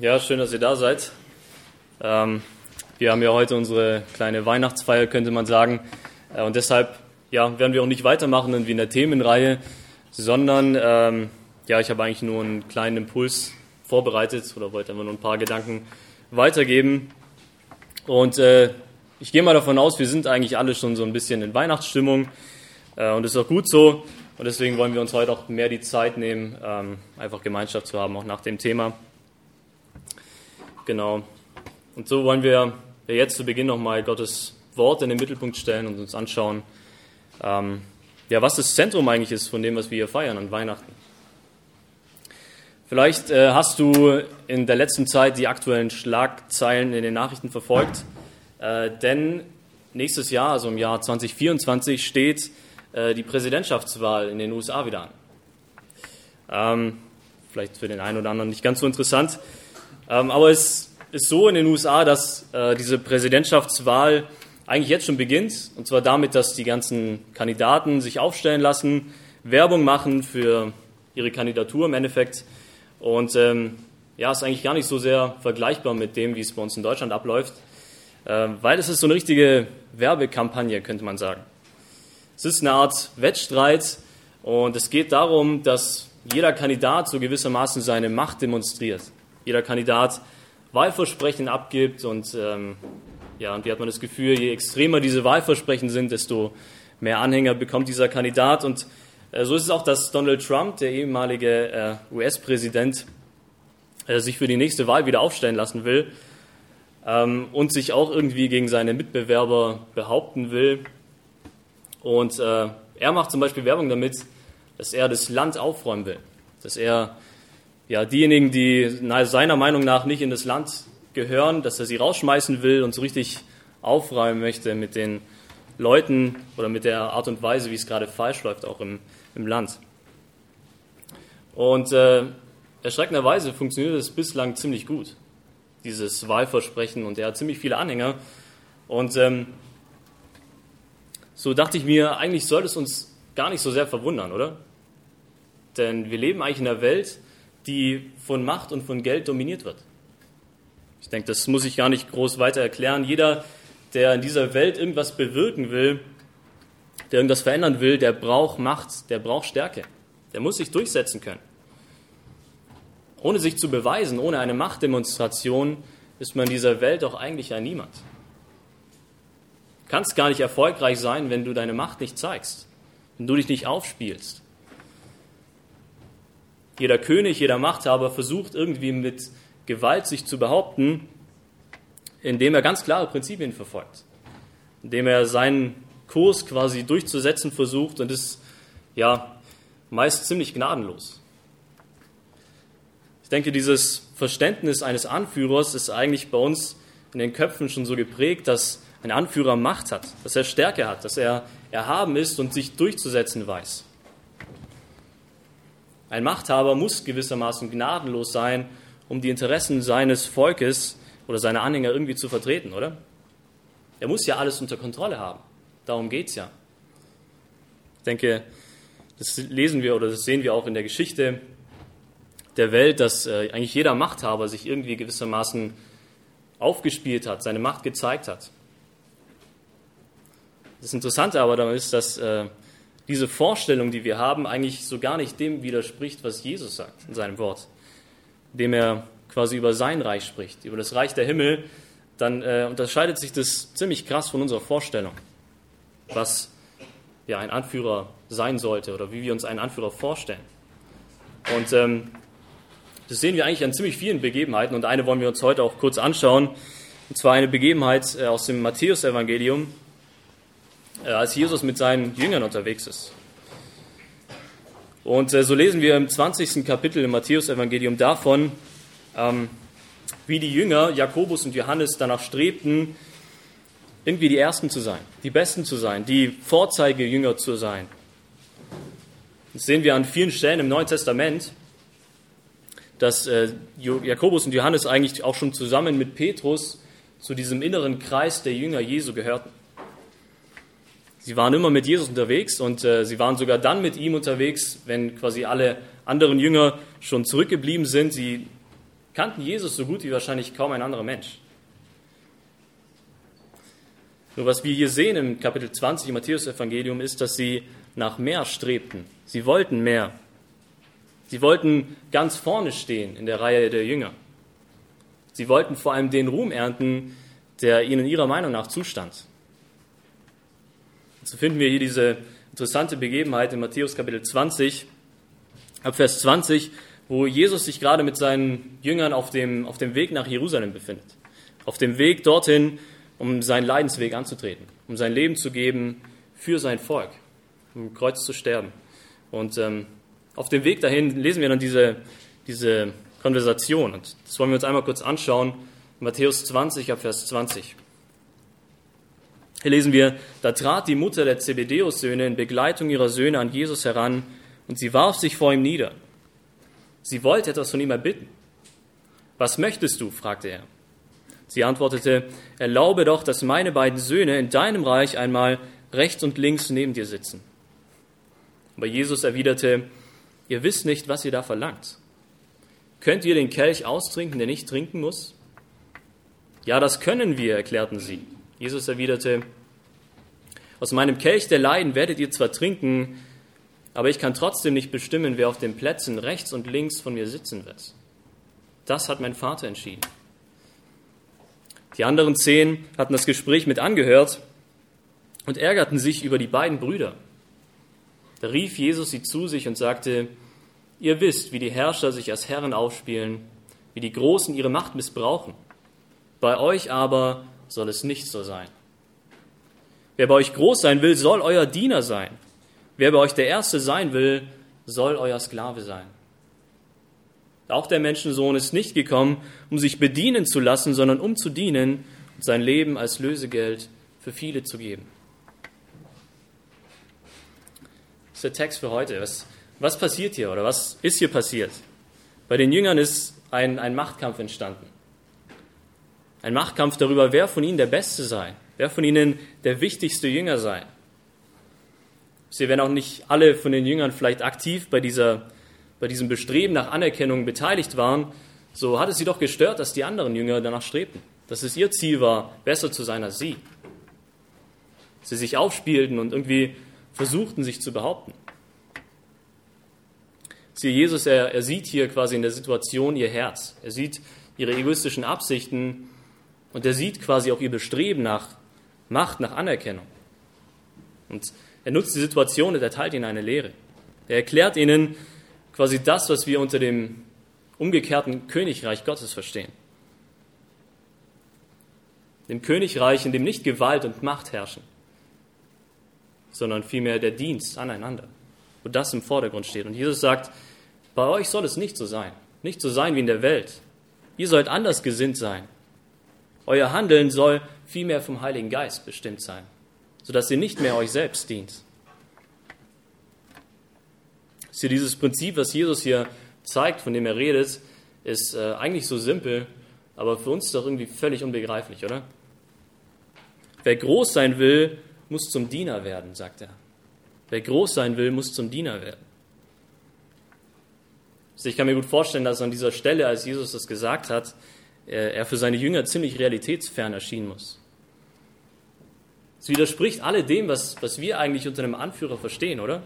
Ja, schön, dass ihr da seid. Ähm, wir haben ja heute unsere kleine Weihnachtsfeier, könnte man sagen. Äh, und deshalb ja, werden wir auch nicht weitermachen wie in der Themenreihe, sondern ähm, ja, ich habe eigentlich nur einen kleinen Impuls vorbereitet oder wollte einfach nur ein paar Gedanken weitergeben. Und äh, ich gehe mal davon aus, wir sind eigentlich alle schon so ein bisschen in Weihnachtsstimmung äh, und das ist auch gut so. Und deswegen wollen wir uns heute auch mehr die Zeit nehmen, ähm, einfach Gemeinschaft zu haben, auch nach dem Thema. Genau. Und so wollen wir jetzt zu Beginn nochmal Gottes Wort in den Mittelpunkt stellen und uns anschauen, ähm, ja, was das Zentrum eigentlich ist von dem, was wir hier feiern an Weihnachten. Vielleicht äh, hast du in der letzten Zeit die aktuellen Schlagzeilen in den Nachrichten verfolgt, äh, denn nächstes Jahr, also im Jahr 2024, steht äh, die Präsidentschaftswahl in den USA wieder an. Ähm, vielleicht für den einen oder anderen nicht ganz so interessant. Ähm, aber es ist so in den USA, dass äh, diese Präsidentschaftswahl eigentlich jetzt schon beginnt. Und zwar damit, dass die ganzen Kandidaten sich aufstellen lassen, Werbung machen für ihre Kandidatur im Endeffekt. Und ähm, ja, ist eigentlich gar nicht so sehr vergleichbar mit dem, wie es bei uns in Deutschland abläuft, äh, weil es ist so eine richtige Werbekampagne, könnte man sagen. Es ist eine Art Wettstreit und es geht darum, dass jeder Kandidat so gewissermaßen seine Macht demonstriert jeder Kandidat Wahlversprechen abgibt und ähm, ja, und wie hat man das Gefühl, je extremer diese Wahlversprechen sind, desto mehr Anhänger bekommt dieser Kandidat. Und äh, so ist es auch, dass Donald Trump, der ehemalige äh, US-Präsident, äh, sich für die nächste Wahl wieder aufstellen lassen will ähm, und sich auch irgendwie gegen seine Mitbewerber behaupten will. Und äh, er macht zum Beispiel Werbung damit, dass er das Land aufräumen will, dass er ja, diejenigen, die seiner Meinung nach nicht in das Land gehören, dass er sie rausschmeißen will und so richtig aufräumen möchte mit den Leuten oder mit der Art und Weise, wie es gerade falsch läuft, auch im, im Land. Und äh, erschreckenderweise funktioniert es bislang ziemlich gut, dieses Wahlversprechen, und er hat ziemlich viele Anhänger. Und ähm, so dachte ich mir, eigentlich sollte es uns gar nicht so sehr verwundern, oder? Denn wir leben eigentlich in einer Welt, die von Macht und von Geld dominiert wird. Ich denke, das muss ich gar nicht groß weiter erklären. Jeder, der in dieser Welt irgendwas bewirken will, der irgendwas verändern will, der braucht Macht, der braucht Stärke. Der muss sich durchsetzen können. Ohne sich zu beweisen, ohne eine Machtdemonstration, ist man in dieser Welt auch eigentlich ein Niemand. Du kannst gar nicht erfolgreich sein, wenn du deine Macht nicht zeigst, wenn du dich nicht aufspielst. Jeder König, jeder Machthaber versucht irgendwie mit Gewalt sich zu behaupten, indem er ganz klare Prinzipien verfolgt, indem er seinen Kurs quasi durchzusetzen versucht und ist ja meist ziemlich gnadenlos. Ich denke, dieses Verständnis eines Anführers ist eigentlich bei uns in den Köpfen schon so geprägt, dass ein Anführer Macht hat, dass er Stärke hat, dass er erhaben ist und sich durchzusetzen weiß. Ein Machthaber muss gewissermaßen gnadenlos sein, um die Interessen seines Volkes oder seiner Anhänger irgendwie zu vertreten, oder? Er muss ja alles unter Kontrolle haben. Darum geht es ja. Ich denke, das lesen wir oder das sehen wir auch in der Geschichte der Welt, dass äh, eigentlich jeder Machthaber sich irgendwie gewissermaßen aufgespielt hat, seine Macht gezeigt hat. Das Interessante aber daran ist, dass äh, diese Vorstellung, die wir haben, eigentlich so gar nicht dem widerspricht, was Jesus sagt in seinem Wort, indem er quasi über sein Reich spricht, über das Reich der Himmel, dann äh, unterscheidet sich das ziemlich krass von unserer Vorstellung, was ja ein Anführer sein sollte oder wie wir uns einen Anführer vorstellen. Und ähm, das sehen wir eigentlich an ziemlich vielen Begebenheiten und eine wollen wir uns heute auch kurz anschauen, und zwar eine Begebenheit äh, aus dem Matthäusevangelium, als Jesus mit seinen Jüngern unterwegs ist. Und äh, so lesen wir im 20. Kapitel im Matthäus-Evangelium davon, ähm, wie die Jünger, Jakobus und Johannes, danach strebten, irgendwie die Ersten zu sein, die Besten zu sein, die Vorzeigejünger zu sein. Das sehen wir an vielen Stellen im Neuen Testament, dass äh, Jakobus und Johannes eigentlich auch schon zusammen mit Petrus zu diesem inneren Kreis der Jünger Jesu gehörten. Sie waren immer mit Jesus unterwegs und äh, sie waren sogar dann mit ihm unterwegs, wenn quasi alle anderen Jünger schon zurückgeblieben sind. Sie kannten Jesus so gut wie wahrscheinlich kaum ein anderer Mensch. Nur was wir hier sehen im Kapitel 20 im Matthäus-Evangelium ist, dass sie nach mehr strebten. Sie wollten mehr. Sie wollten ganz vorne stehen in der Reihe der Jünger. Sie wollten vor allem den Ruhm ernten, der ihnen ihrer Meinung nach zustand. So finden wir hier diese interessante Begebenheit in Matthäus Kapitel 20, ab Vers 20, wo Jesus sich gerade mit seinen Jüngern auf dem, auf dem Weg nach Jerusalem befindet. Auf dem Weg dorthin, um seinen Leidensweg anzutreten, um sein Leben zu geben für sein Volk, um Kreuz zu sterben. Und ähm, auf dem Weg dahin lesen wir dann diese, diese Konversation. Und das wollen wir uns einmal kurz anschauen. Matthäus 20 ab Vers 20. Hier lesen wir, da trat die Mutter der Zebedeus-Söhne in Begleitung ihrer Söhne an Jesus heran und sie warf sich vor ihm nieder. Sie wollte etwas von ihm erbitten. Was möchtest du? fragte er. Sie antwortete, erlaube doch, dass meine beiden Söhne in deinem Reich einmal rechts und links neben dir sitzen. Aber Jesus erwiderte, ihr wisst nicht, was ihr da verlangt. Könnt ihr den Kelch austrinken, der nicht trinken muss? Ja, das können wir, erklärten sie. Jesus erwiderte, aus meinem Kelch der Leiden werdet ihr zwar trinken, aber ich kann trotzdem nicht bestimmen, wer auf den Plätzen rechts und links von mir sitzen wird. Das hat mein Vater entschieden. Die anderen zehn hatten das Gespräch mit angehört und ärgerten sich über die beiden Brüder. Da rief Jesus sie zu sich und sagte, ihr wisst, wie die Herrscher sich als Herren aufspielen, wie die Großen ihre Macht missbrauchen. Bei euch aber soll es nicht so sein. Wer bei euch groß sein will, soll euer Diener sein. Wer bei euch der Erste sein will, soll euer Sklave sein. Auch der Menschensohn ist nicht gekommen, um sich bedienen zu lassen, sondern um zu dienen und sein Leben als Lösegeld für viele zu geben. Das ist der Text für heute. Was, was passiert hier oder was ist hier passiert? Bei den Jüngern ist ein, ein Machtkampf entstanden. Ein Machtkampf darüber, wer von ihnen der Beste sei, wer von ihnen der wichtigste Jünger sei. Sie werden auch nicht alle von den Jüngern vielleicht aktiv bei dieser bei diesem Bestreben nach Anerkennung beteiligt waren, so hat es sie doch gestört, dass die anderen Jünger danach strebten, dass es ihr Ziel war, besser zu sein als sie. Sie sich aufspielten und irgendwie versuchten, sich zu behaupten. Siehe, Jesus, er, er sieht hier quasi in der Situation ihr Herz. Er sieht ihre egoistischen Absichten und er sieht quasi auch ihr Bestreben nach Macht, nach Anerkennung. Und er nutzt die Situation und erteilt ihnen eine Lehre. Er erklärt ihnen, quasi das, was wir unter dem umgekehrten Königreich Gottes verstehen. Dem Königreich, in dem nicht Gewalt und Macht herrschen, sondern vielmehr der Dienst aneinander, wo das im Vordergrund steht. Und Jesus sagt, bei euch soll es nicht so sein, nicht so sein wie in der Welt. Ihr sollt anders gesinnt sein. Euer Handeln soll vielmehr vom Heiligen Geist bestimmt sein, sodass ihr nicht mehr euch selbst dient, ist hier dieses Prinzip, was Jesus hier zeigt, von dem er redet, ist äh, eigentlich so simpel, aber für uns doch irgendwie völlig unbegreiflich, oder? Wer groß sein will, muss zum Diener werden, sagt er. Wer groß sein will, muss zum Diener werden. Ich kann mir gut vorstellen, dass an dieser Stelle, als Jesus das gesagt hat, er für seine Jünger ziemlich realitätsfern erschienen muss. Es widerspricht alledem, was, was wir eigentlich unter einem Anführer verstehen, oder?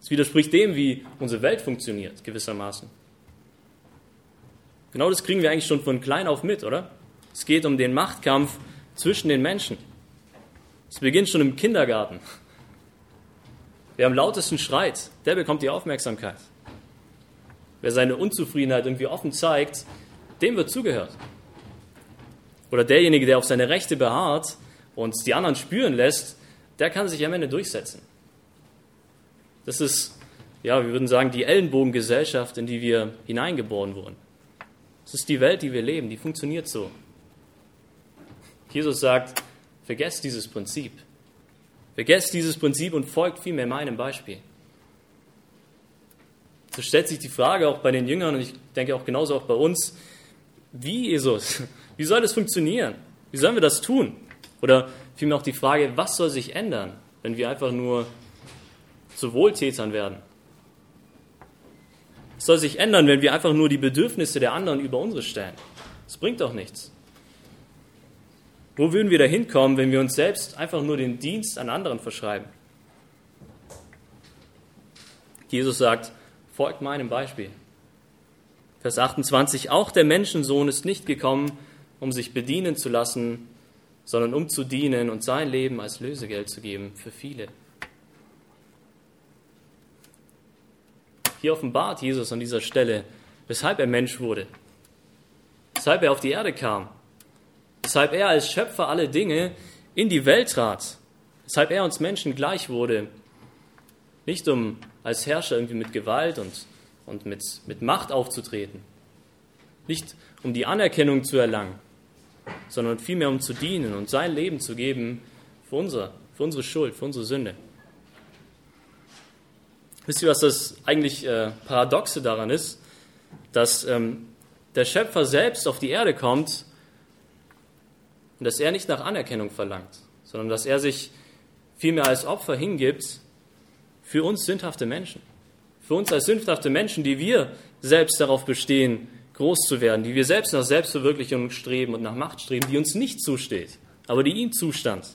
Es widerspricht dem, wie unsere Welt funktioniert, gewissermaßen. Genau das kriegen wir eigentlich schon von klein auf mit, oder? Es geht um den Machtkampf zwischen den Menschen. Es beginnt schon im Kindergarten. Wer am lautesten schreit, der bekommt die Aufmerksamkeit. Wer seine Unzufriedenheit irgendwie offen zeigt, dem wird zugehört. Oder derjenige, der auf seine Rechte beharrt und die anderen spüren lässt, der kann sich am Ende durchsetzen. Das ist, ja, wir würden sagen, die Ellenbogengesellschaft, in die wir hineingeboren wurden. Das ist die Welt, die wir leben, die funktioniert so. Jesus sagt, vergesst dieses Prinzip. Vergesst dieses Prinzip und folgt vielmehr meinem Beispiel. So stellt sich die Frage auch bei den Jüngern und ich denke auch genauso auch bei uns, wie Jesus? Wie soll das funktionieren? Wie sollen wir das tun? Oder vielmehr auch die Frage, was soll sich ändern, wenn wir einfach nur zu Wohltätern werden. Es soll sich ändern, wenn wir einfach nur die Bedürfnisse der anderen über unsere stellen. Das bringt doch nichts. Wo würden wir da hinkommen, wenn wir uns selbst einfach nur den Dienst an anderen verschreiben? Jesus sagt, folgt meinem Beispiel. Vers 28, auch der Menschensohn ist nicht gekommen, um sich bedienen zu lassen, sondern um zu dienen und sein Leben als Lösegeld zu geben für viele. Hier offenbart Jesus an dieser Stelle, weshalb er Mensch wurde, weshalb er auf die Erde kam, weshalb er als Schöpfer alle Dinge in die Welt trat, weshalb er uns Menschen gleich wurde, nicht um als Herrscher irgendwie mit Gewalt und, und mit, mit Macht aufzutreten, nicht um die Anerkennung zu erlangen, sondern vielmehr um zu dienen und sein Leben zu geben für, unser, für unsere Schuld, für unsere Sünde. Wisst ihr, was das eigentlich äh, Paradoxe daran ist? Dass ähm, der Schöpfer selbst auf die Erde kommt und dass er nicht nach Anerkennung verlangt, sondern dass er sich vielmehr als Opfer hingibt für uns sündhafte Menschen. Für uns als sündhafte Menschen, die wir selbst darauf bestehen, groß zu werden, die wir selbst nach Selbstverwirklichung streben und nach Macht streben, die uns nicht zusteht, aber die ihm zustand.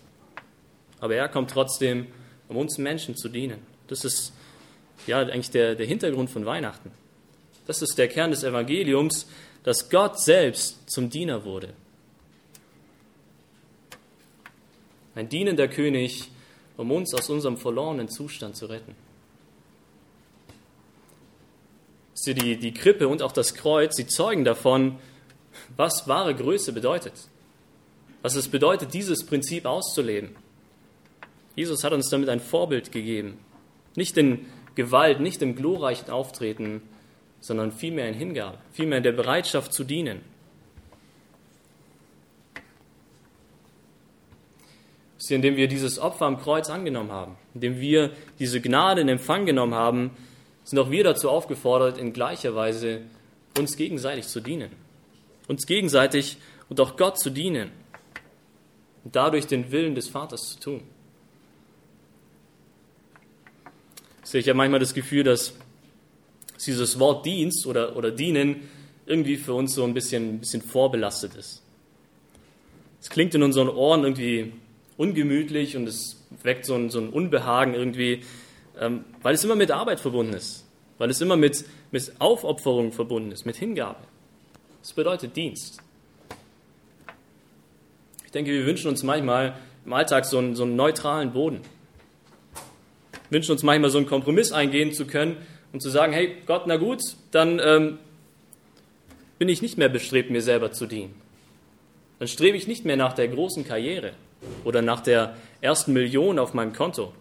Aber er kommt trotzdem, um uns Menschen zu dienen. Das ist ja eigentlich der, der Hintergrund von Weihnachten. Das ist der Kern des Evangeliums, dass Gott selbst zum Diener wurde. Ein dienender König, um uns aus unserem verlorenen Zustand zu retten. Die, die Krippe und auch das Kreuz, sie zeugen davon, was wahre Größe bedeutet. Was es bedeutet, dieses Prinzip auszuleben. Jesus hat uns damit ein Vorbild gegeben. Nicht in Gewalt, nicht im glorreichen Auftreten, sondern vielmehr in Hingabe, vielmehr in der Bereitschaft zu dienen. indem wir dieses Opfer am Kreuz angenommen haben, indem wir diese Gnade in Empfang genommen haben, sind auch wir dazu aufgefordert, in gleicher Weise uns gegenseitig zu dienen. Uns gegenseitig und auch Gott zu dienen. Und dadurch den Willen des Vaters zu tun. Ich habe manchmal das Gefühl, dass dieses Wort Dienst oder, oder Dienen irgendwie für uns so ein bisschen, ein bisschen vorbelastet ist. Es klingt in unseren Ohren irgendwie ungemütlich und es weckt so ein, so ein Unbehagen irgendwie, ähm, weil es immer mit Arbeit verbunden ist, weil es immer mit, mit Aufopferung verbunden ist, mit Hingabe. Das bedeutet Dienst. Ich denke, wir wünschen uns manchmal im Alltag so einen, so einen neutralen Boden. Wir wünschen uns manchmal so einen Kompromiss eingehen zu können und zu sagen, hey Gott, na gut, dann ähm, bin ich nicht mehr bestrebt, mir selber zu dienen. Dann strebe ich nicht mehr nach der großen Karriere oder nach der ersten Million auf meinem Konto.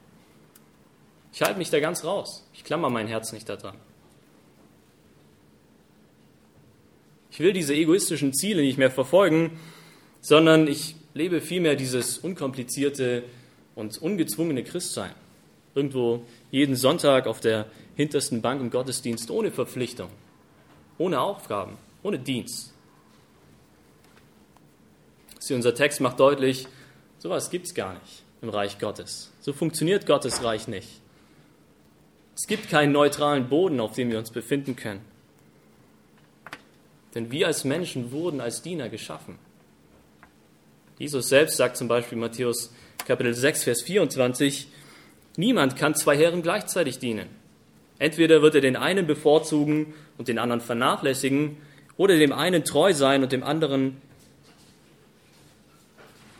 Ich halte mich da ganz raus. Ich klammer mein Herz nicht daran. Ich will diese egoistischen Ziele nicht mehr verfolgen, sondern ich lebe vielmehr dieses unkomplizierte und ungezwungene Christsein. Irgendwo jeden Sonntag auf der hintersten Bank im Gottesdienst ohne Verpflichtung, ohne Aufgaben, ohne Dienst. Sie, unser Text macht deutlich, sowas gibt es gar nicht im Reich Gottes. So funktioniert Gottes Reich nicht. Es gibt keinen neutralen Boden, auf dem wir uns befinden können. Denn wir als Menschen wurden als Diener geschaffen. Jesus selbst sagt zum Beispiel Matthäus Kapitel 6, Vers 24, niemand kann zwei Herren gleichzeitig dienen. Entweder wird er den einen bevorzugen und den anderen vernachlässigen, oder dem einen treu sein und dem anderen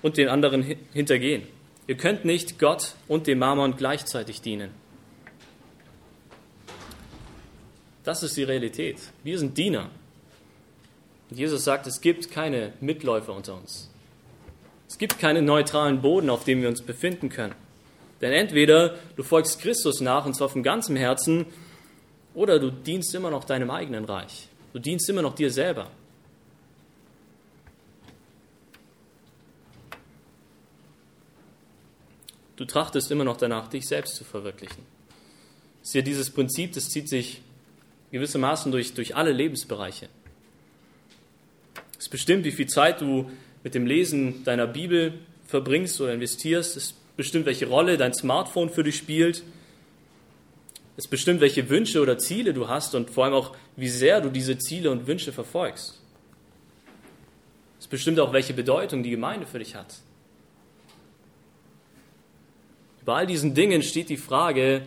und den anderen hintergehen. Ihr könnt nicht Gott und dem Mammon gleichzeitig dienen. Das ist die Realität. Wir sind Diener. Und Jesus sagt, es gibt keine Mitläufer unter uns. Es gibt keinen neutralen Boden, auf dem wir uns befinden können. Denn entweder du folgst Christus nach, und zwar von ganzem Herzen, oder du dienst immer noch deinem eigenen Reich. Du dienst immer noch dir selber. Du trachtest immer noch danach, dich selbst zu verwirklichen. Das ist ja dieses Prinzip, das zieht sich gewissermaßen durch, durch alle Lebensbereiche. Es bestimmt, wie viel Zeit du mit dem Lesen deiner Bibel verbringst oder investierst. Es bestimmt, welche Rolle dein Smartphone für dich spielt. Es bestimmt, welche Wünsche oder Ziele du hast und vor allem auch, wie sehr du diese Ziele und Wünsche verfolgst. Es bestimmt auch, welche Bedeutung die Gemeinde für dich hat. Bei all diesen Dingen steht die Frage,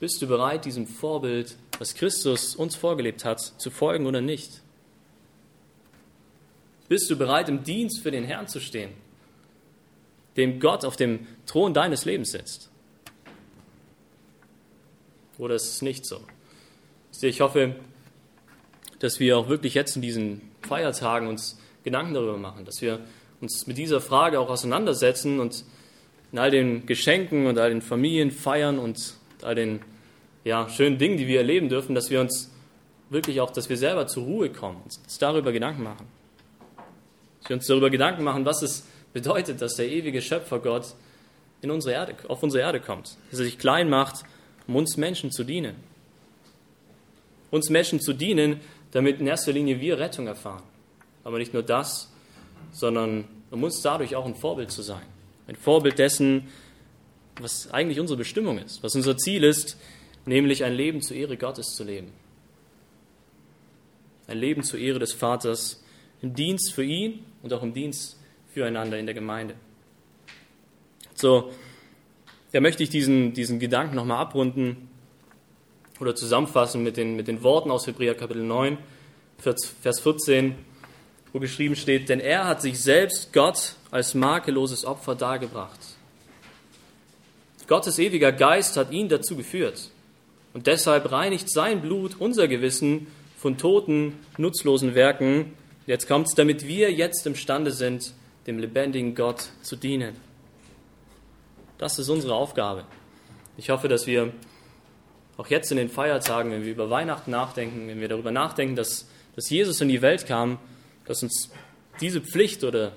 bist du bereit, diesem Vorbild, was Christus uns vorgelebt hat, zu folgen oder nicht? Bist du bereit, im Dienst für den Herrn zu stehen, dem Gott auf dem Thron deines Lebens sitzt? Oder ist es nicht so? Ich hoffe, dass wir auch wirklich jetzt in diesen Feiertagen uns Gedanken darüber machen, dass wir uns mit dieser Frage auch auseinandersetzen und in all den Geschenken und all den Familienfeiern und all den ja, schönen Dingen, die wir erleben dürfen, dass wir uns wirklich auch, dass wir selber zur Ruhe kommen, uns darüber Gedanken machen. Dass wir uns darüber Gedanken machen, was es bedeutet, dass der ewige Schöpfer Gott in unsere Erde, auf unsere Erde kommt, dass er sich klein macht, um uns Menschen zu dienen. Uns Menschen zu dienen, damit in erster Linie wir Rettung erfahren. Aber nicht nur das, sondern um uns dadurch auch ein Vorbild zu sein. Ein Vorbild dessen, was eigentlich unsere Bestimmung ist, was unser Ziel ist, nämlich ein Leben zur Ehre Gottes zu leben. Ein Leben zur Ehre des Vaters im Dienst für ihn und auch im Dienst füreinander in der Gemeinde. So, da möchte ich diesen, diesen Gedanken nochmal abrunden oder zusammenfassen mit den, mit den Worten aus Hebräer Kapitel 9, Vers 14, wo geschrieben steht, denn er hat sich selbst Gott als makelloses Opfer dargebracht. Gottes ewiger Geist hat ihn dazu geführt. Und deshalb reinigt sein Blut unser Gewissen von toten, nutzlosen Werken. Jetzt kommt es, damit wir jetzt imstande sind, dem lebendigen Gott zu dienen. Das ist unsere Aufgabe. Ich hoffe, dass wir auch jetzt in den Feiertagen, wenn wir über Weihnachten nachdenken, wenn wir darüber nachdenken, dass, dass Jesus in die Welt kam, dass uns diese Pflicht oder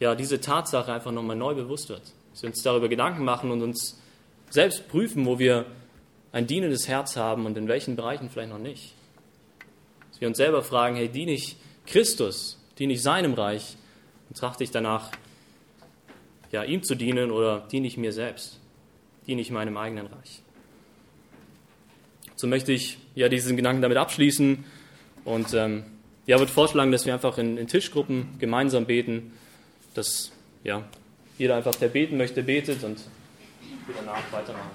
ja, diese Tatsache einfach nochmal neu bewusst wird. Dass wir uns darüber Gedanken machen und uns selbst prüfen, wo wir ein dienendes Herz haben und in welchen Bereichen vielleicht noch nicht. Dass wir uns selber fragen, hey, diene ich Christus, diene ich seinem Reich und trachte ich danach, ja, ihm zu dienen oder diene ich mir selbst, diene ich meinem eigenen Reich. So möchte ich ja diesen Gedanken damit abschließen und ähm, ja, würde vorschlagen, dass wir einfach in, in Tischgruppen gemeinsam beten, dass ja, jeder einfach, der beten möchte, betet und wir danach weitermachen.